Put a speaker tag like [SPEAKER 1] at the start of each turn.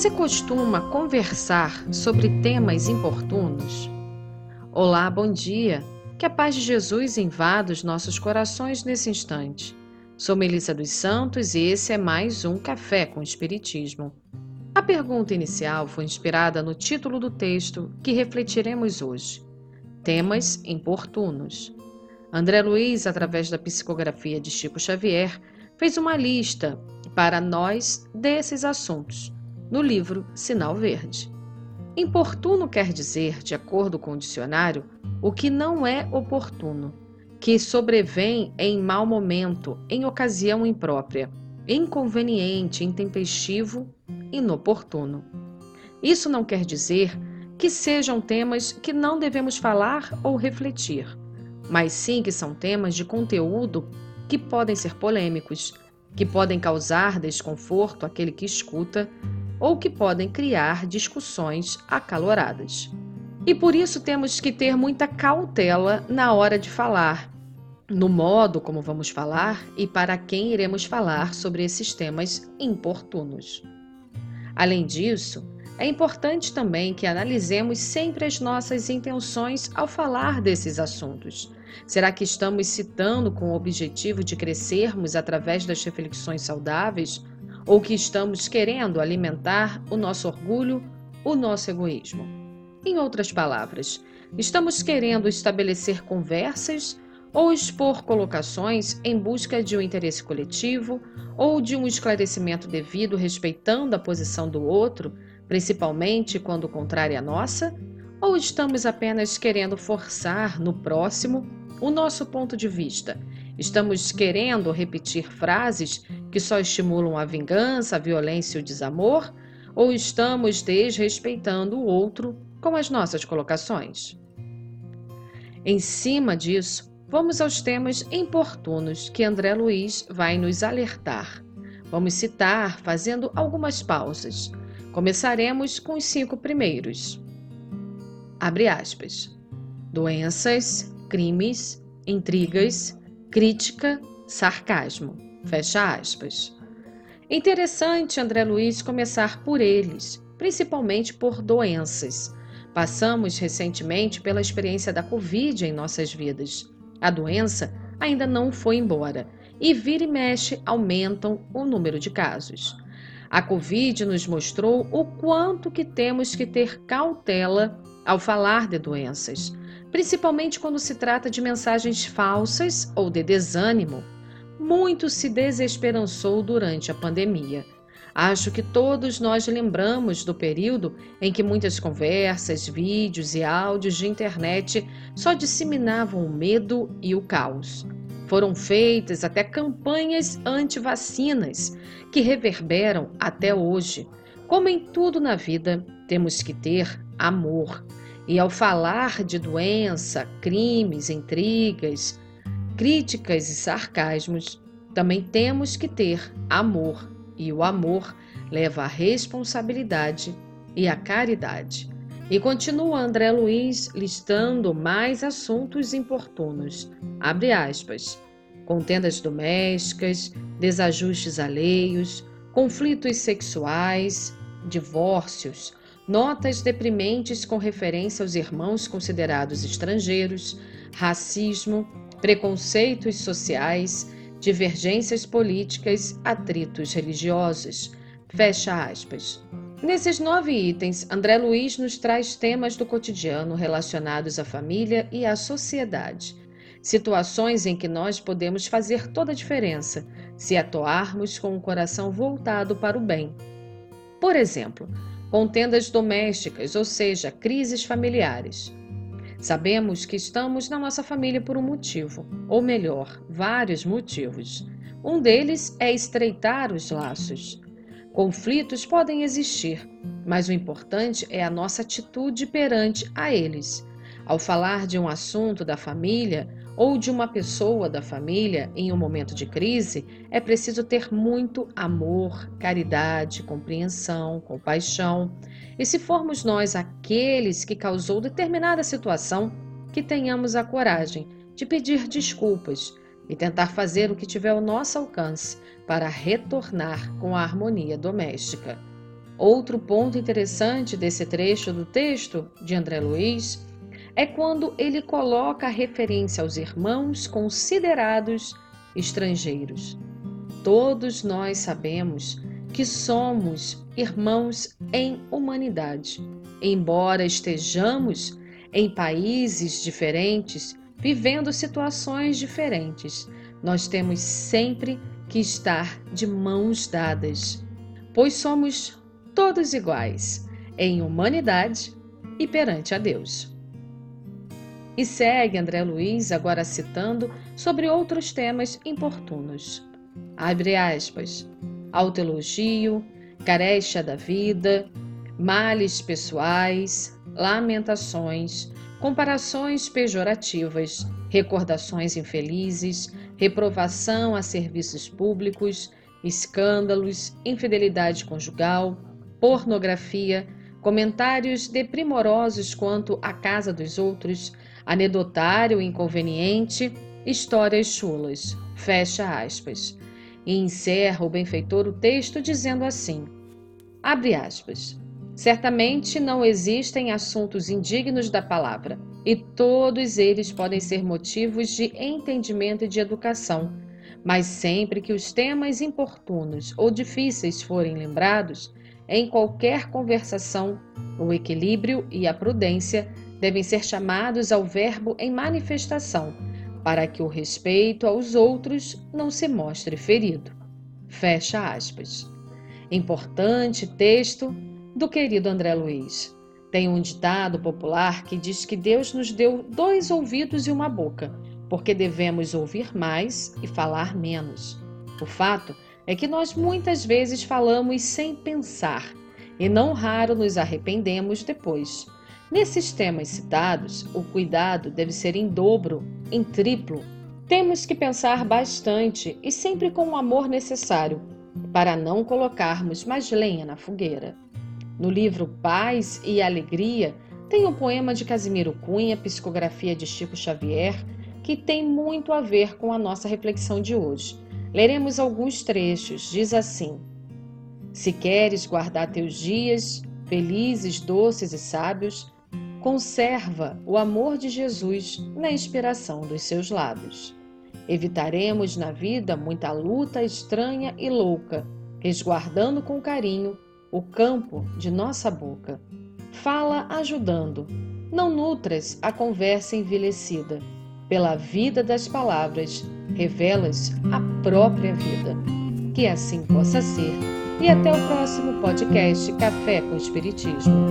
[SPEAKER 1] Você costuma conversar sobre temas importunos? Olá, bom dia. Que a paz de Jesus invada os nossos corações nesse instante. Sou Melissa dos Santos e esse é mais um Café com Espiritismo. A pergunta inicial foi inspirada no título do texto que refletiremos hoje: Temas importunos. André Luiz, através da psicografia de Chico Xavier, fez uma lista para nós desses assuntos no livro Sinal Verde. Importuno quer dizer, de acordo com o dicionário, o que não é oportuno, que sobrevém em mau momento, em ocasião imprópria, inconveniente, intempestivo, inoportuno. Isso não quer dizer que sejam temas que não devemos falar ou refletir, mas sim que são temas de conteúdo que podem ser polêmicos, que podem causar desconforto àquele que escuta ou que podem criar discussões acaloradas. E por isso temos que ter muita cautela na hora de falar, no modo como vamos falar e para quem iremos falar sobre esses temas importunos. Além disso, é importante também que analisemos sempre as nossas intenções ao falar desses assuntos. Será que estamos citando com o objetivo de crescermos através das reflexões saudáveis ou que estamos querendo alimentar o nosso orgulho, o nosso egoísmo. Em outras palavras, estamos querendo estabelecer conversas ou expor colocações em busca de um interesse coletivo ou de um esclarecimento devido respeitando a posição do outro, principalmente quando contrária à nossa, ou estamos apenas querendo forçar no próximo o nosso ponto de vista Estamos querendo repetir frases que só estimulam a vingança, a violência e o desamor? Ou estamos desrespeitando o outro com as nossas colocações? Em cima disso, vamos aos temas importunos que André Luiz vai nos alertar. Vamos citar fazendo algumas pausas. Começaremos com os cinco primeiros. Abre aspas. Doenças, crimes, intrigas, crítica, sarcasmo. Fecha aspas. Interessante, André Luiz, começar por eles, principalmente por doenças. Passamos recentemente pela experiência da Covid em nossas vidas. A doença ainda não foi embora e vira e mexe aumentam o número de casos. A Covid nos mostrou o quanto que temos que ter cautela ao falar de doenças, principalmente quando se trata de mensagens falsas ou de desânimo. Muito se desesperançou durante a pandemia. Acho que todos nós lembramos do período em que muitas conversas, vídeos e áudios de internet só disseminavam o medo e o caos. Foram feitas até campanhas anti-vacinas que reverberam até hoje. Como em tudo na vida, temos que ter amor. E ao falar de doença, crimes, intrigas, críticas e sarcasmos, também temos que ter amor, e o amor leva à responsabilidade e à caridade. E continua André Luiz listando mais assuntos importunos. Abre aspas. Contendas domésticas, desajustes alheios, conflitos sexuais, divórcios, notas deprimentes com referência aos irmãos considerados estrangeiros, racismo, preconceitos sociais, divergências políticas, atritos religiosos. Fecha aspas. Nesses nove itens, André Luiz nos traz temas do cotidiano relacionados à família e à sociedade. Situações em que nós podemos fazer toda a diferença se atuarmos com o coração voltado para o bem. Por exemplo, contendas domésticas, ou seja, crises familiares. Sabemos que estamos na nossa família por um motivo, ou melhor, vários motivos. Um deles é estreitar os laços. Conflitos podem existir, mas o importante é a nossa atitude perante a eles. Ao falar de um assunto da família, ou de uma pessoa da família em um momento de crise, é preciso ter muito amor, caridade, compreensão, compaixão. E se formos nós aqueles que causou determinada situação, que tenhamos a coragem de pedir desculpas e tentar fazer o que tiver ao nosso alcance para retornar com a harmonia doméstica. Outro ponto interessante desse trecho do texto de André Luiz é quando ele coloca a referência aos irmãos considerados estrangeiros. Todos nós sabemos que somos irmãos em humanidade, embora estejamos em países diferentes, vivendo situações diferentes. Nós temos sempre que estar de mãos dadas, pois somos todos iguais em humanidade e perante a Deus. E segue André Luiz agora citando sobre outros temas importunos. Abre aspas. Autoelogio, carecha da vida, males pessoais, lamentações, comparações pejorativas, recordações infelizes, reprovação a serviços públicos, escândalos, infidelidade conjugal, pornografia, comentários deprimorosos quanto à casa dos outros, anedotário inconveniente, histórias chulas. Fecha aspas. E encerra o benfeitor o texto dizendo assim: abre aspas. Certamente não existem assuntos indignos da palavra, e todos eles podem ser motivos de entendimento e de educação. Mas sempre que os temas importunos ou difíceis forem lembrados, em qualquer conversação, o equilíbrio e a prudência devem ser chamados ao verbo em manifestação, para que o respeito aos outros não se mostre ferido. Fecha aspas. Importante texto do querido André Luiz. Tem um ditado popular que diz que Deus nos deu dois ouvidos e uma boca, porque devemos ouvir mais e falar menos. O fato é que nós muitas vezes falamos sem pensar e não raro nos arrependemos depois. Nesses temas citados, o cuidado deve ser em dobro, em triplo. Temos que pensar bastante e sempre com o amor necessário, para não colocarmos mais lenha na fogueira. No livro Paz e Alegria, tem o poema de Casimiro Cunha, psicografia de Chico Xavier, que tem muito a ver com a nossa reflexão de hoje. Leremos alguns trechos. Diz assim: Se queres guardar teus dias felizes, doces e sábios, conserva o amor de Jesus na inspiração dos seus lábios. Evitaremos na vida muita luta estranha e louca, resguardando com carinho o campo de nossa boca. Fala ajudando, não nutras a conversa envelhecida pela vida das palavras, revelas a própria vida. Que assim possa ser. E até o próximo podcast Café com Espiritismo.